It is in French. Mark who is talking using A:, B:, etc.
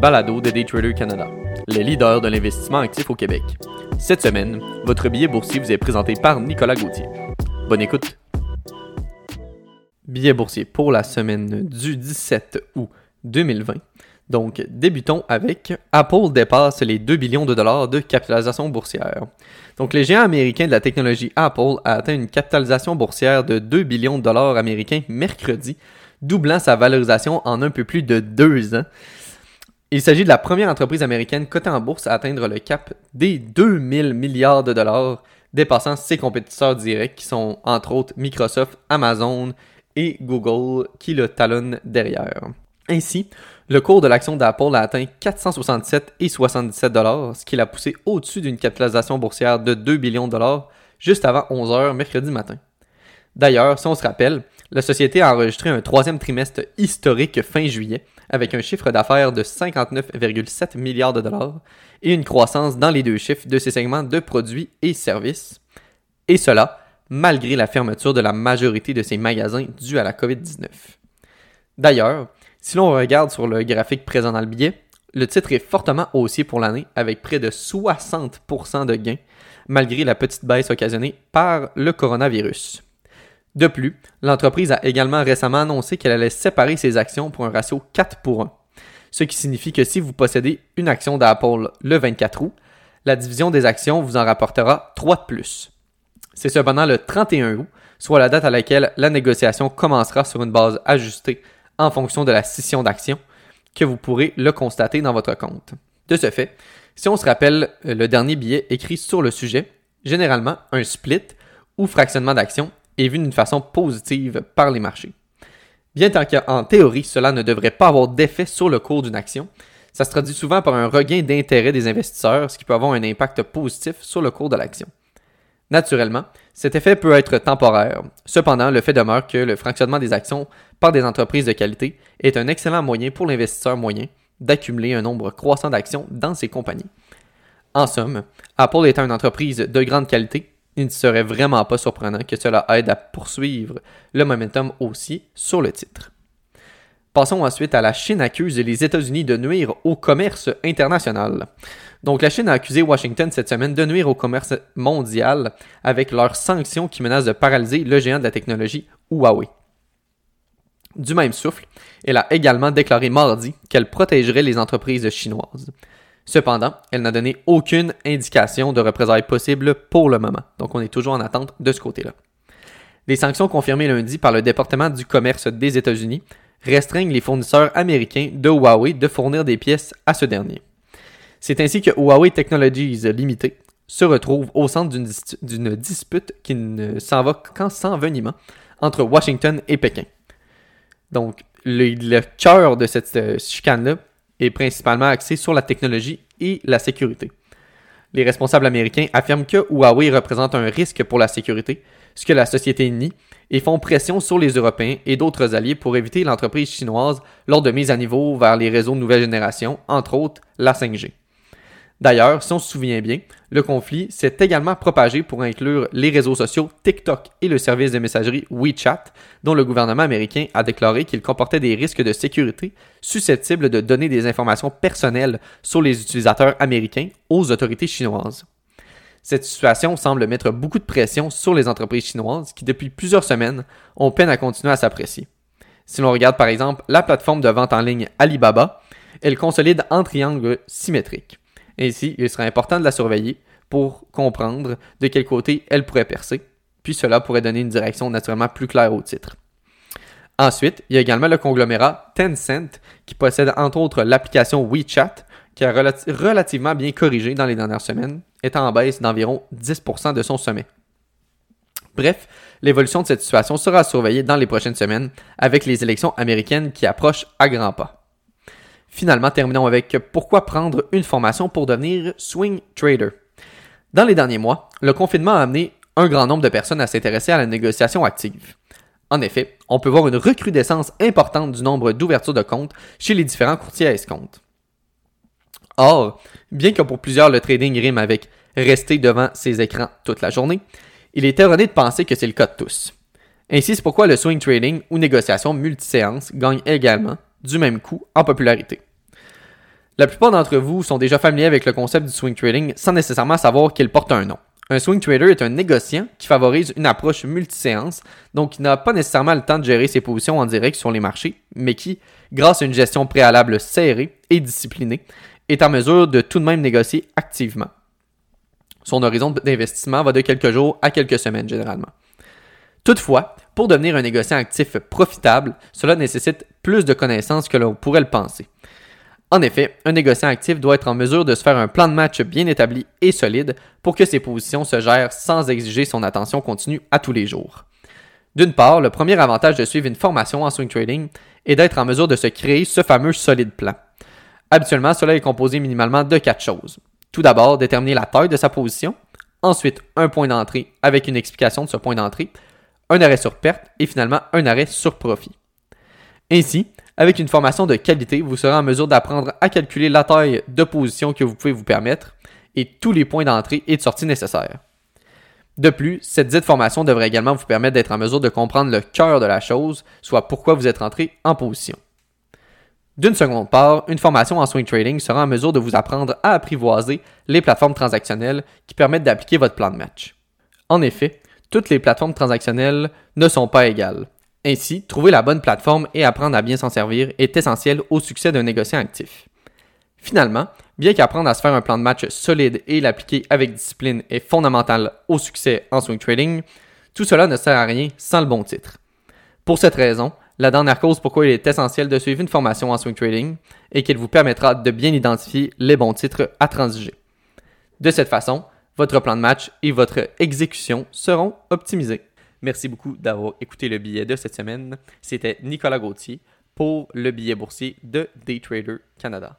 A: balado de Daytrader Canada, le leader de l'investissement actif au Québec. Cette semaine, votre billet boursier vous est présenté par Nicolas Gauthier. Bonne écoute. Billet boursier pour la semaine du 17 août 2020. Donc, débutons avec Apple dépasse les 2 billions de dollars de capitalisation boursière. Donc, les géants américains de la technologie Apple a atteint une capitalisation boursière de 2 billions de dollars américains mercredi, doublant sa valorisation en un peu plus de deux ans. Il s'agit de la première entreprise américaine cotée en bourse à atteindre le cap des 2000 milliards de dollars, dépassant ses compétiteurs directs qui sont entre autres Microsoft, Amazon et Google qui le talonnent derrière. Ainsi, le cours de l'action d'Apple a atteint 467,77 dollars, ce qui l'a poussé au-dessus d'une capitalisation boursière de 2 billions de dollars juste avant 11 heures mercredi matin. D'ailleurs, si on se rappelle, la société a enregistré un troisième trimestre historique fin juillet, avec un chiffre d'affaires de 59,7 milliards de dollars et une croissance dans les deux chiffres de ses segments de produits et services. Et cela, malgré la fermeture de la majorité de ses magasins due à la COVID-19. D'ailleurs, si l'on regarde sur le graphique présent dans le billet, le titre est fortement haussier pour l'année avec près de 60% de gains, malgré la petite baisse occasionnée par le coronavirus. De plus, l'entreprise a également récemment annoncé qu'elle allait séparer ses actions pour un ratio 4 pour 1, ce qui signifie que si vous possédez une action d'Apple le 24 août, la division des actions vous en rapportera 3 de plus. C'est cependant le 31 août, soit la date à laquelle la négociation commencera sur une base ajustée en fonction de la scission d'actions, que vous pourrez le constater dans votre compte. De ce fait, si on se rappelle le dernier billet écrit sur le sujet, généralement un split ou fractionnement d'actions est vu d'une façon positive par les marchés. Bien qu'en théorie, cela ne devrait pas avoir d'effet sur le cours d'une action, ça se traduit souvent par un regain d'intérêt des investisseurs, ce qui peut avoir un impact positif sur le cours de l'action. Naturellement, cet effet peut être temporaire. Cependant, le fait demeure que le fractionnement des actions par des entreprises de qualité est un excellent moyen pour l'investisseur moyen d'accumuler un nombre croissant d'actions dans ses compagnies. En somme, Apple étant une entreprise de grande qualité, il ne serait vraiment pas surprenant que cela aide à poursuivre le momentum aussi sur le titre. Passons ensuite à la Chine accuse les États-Unis de nuire au commerce international. Donc la Chine a accusé Washington cette semaine de nuire au commerce mondial avec leurs sanctions qui menacent de paralyser le géant de la technologie Huawei. Du même souffle, elle a également déclaré mardi qu'elle protégerait les entreprises chinoises. Cependant, elle n'a donné aucune indication de représailles possibles pour le moment, donc on est toujours en attente de ce côté-là. Les sanctions confirmées lundi par le département du commerce des États-Unis restreignent les fournisseurs américains de Huawei de fournir des pièces à ce dernier. C'est ainsi que Huawei Technologies Limited se retrouve au centre d'une dispute qui ne s'en va qu'en s'envenimant entre Washington et Pékin. Donc, le, le cœur de cette euh, chicane-là est principalement axé sur la technologie et la sécurité. Les responsables américains affirment que Huawei représente un risque pour la sécurité, ce que la société nie, et font pression sur les Européens et d'autres alliés pour éviter l'entreprise chinoise lors de mises à niveau vers les réseaux de nouvelle génération, entre autres la 5G. D'ailleurs, si on se souvient bien, le conflit s'est également propagé pour inclure les réseaux sociaux TikTok et le service de messagerie WeChat, dont le gouvernement américain a déclaré qu'il comportait des risques de sécurité susceptibles de donner des informations personnelles sur les utilisateurs américains aux autorités chinoises. Cette situation semble mettre beaucoup de pression sur les entreprises chinoises qui, depuis plusieurs semaines, ont peine à continuer à s'apprécier. Si l'on regarde par exemple la plateforme de vente en ligne Alibaba, elle consolide en triangle symétrique. Ainsi, il serait important de la surveiller pour comprendre de quel côté elle pourrait percer, puis cela pourrait donner une direction naturellement plus claire au titre. Ensuite, il y a également le conglomérat Tencent qui possède entre autres l'application WeChat qui a relativement bien corrigé dans les dernières semaines, étant en baisse d'environ 10% de son sommet. Bref, l'évolution de cette situation sera surveillée dans les prochaines semaines avec les élections américaines qui approchent à grands pas. Finalement, terminons avec pourquoi prendre une formation pour devenir swing trader. Dans les derniers mois, le confinement a amené un grand nombre de personnes à s'intéresser à la négociation active. En effet, on peut voir une recrudescence importante du nombre d'ouvertures de comptes chez les différents courtiers à escompte. Or, bien que pour plusieurs le trading rime avec rester devant ses écrans toute la journée, il est erroné de penser que c'est le cas de tous. Ainsi, c'est pourquoi le swing trading ou négociation multiséance gagne également du même coup en popularité. La plupart d'entre vous sont déjà familiers avec le concept du swing trading sans nécessairement savoir qu'il porte un nom. Un swing trader est un négociant qui favorise une approche multiséance, donc qui n'a pas nécessairement le temps de gérer ses positions en direct sur les marchés, mais qui, grâce à une gestion préalable serrée et disciplinée, est en mesure de tout de même négocier activement. Son horizon d'investissement va de quelques jours à quelques semaines généralement. Toutefois, pour devenir un négociant actif profitable, cela nécessite plus de connaissances que l'on pourrait le penser. En effet, un négociant actif doit être en mesure de se faire un plan de match bien établi et solide pour que ses positions se gèrent sans exiger son attention continue à tous les jours. D'une part, le premier avantage de suivre une formation en swing trading est d'être en mesure de se créer ce fameux solide plan. Habituellement, cela est composé minimalement de quatre choses. Tout d'abord, déterminer la taille de sa position, ensuite un point d'entrée avec une explication de ce point d'entrée, un arrêt sur perte et finalement un arrêt sur profit. Ainsi, avec une formation de qualité, vous serez en mesure d'apprendre à calculer la taille de position que vous pouvez vous permettre et tous les points d'entrée et de sortie nécessaires. De plus, cette dite formation devrait également vous permettre d'être en mesure de comprendre le cœur de la chose, soit pourquoi vous êtes rentré en position. D'une seconde part, une formation en swing trading sera en mesure de vous apprendre à apprivoiser les plateformes transactionnelles qui permettent d'appliquer votre plan de match. En effet, toutes les plateformes transactionnelles ne sont pas égales. Ainsi, trouver la bonne plateforme et apprendre à bien s'en servir est essentiel au succès d'un négociant actif. Finalement, bien qu'apprendre à se faire un plan de match solide et l'appliquer avec discipline est fondamental au succès en swing trading, tout cela ne sert à rien sans le bon titre. Pour cette raison, la dernière cause pourquoi il est essentiel de suivre une formation en swing trading est qu'elle vous permettra de bien identifier les bons titres à transiger. De cette façon, votre plan de match et votre exécution seront optimisés. Merci beaucoup d'avoir écouté le billet de cette semaine. C'était Nicolas Gauthier pour le billet boursier de Daytrader Canada.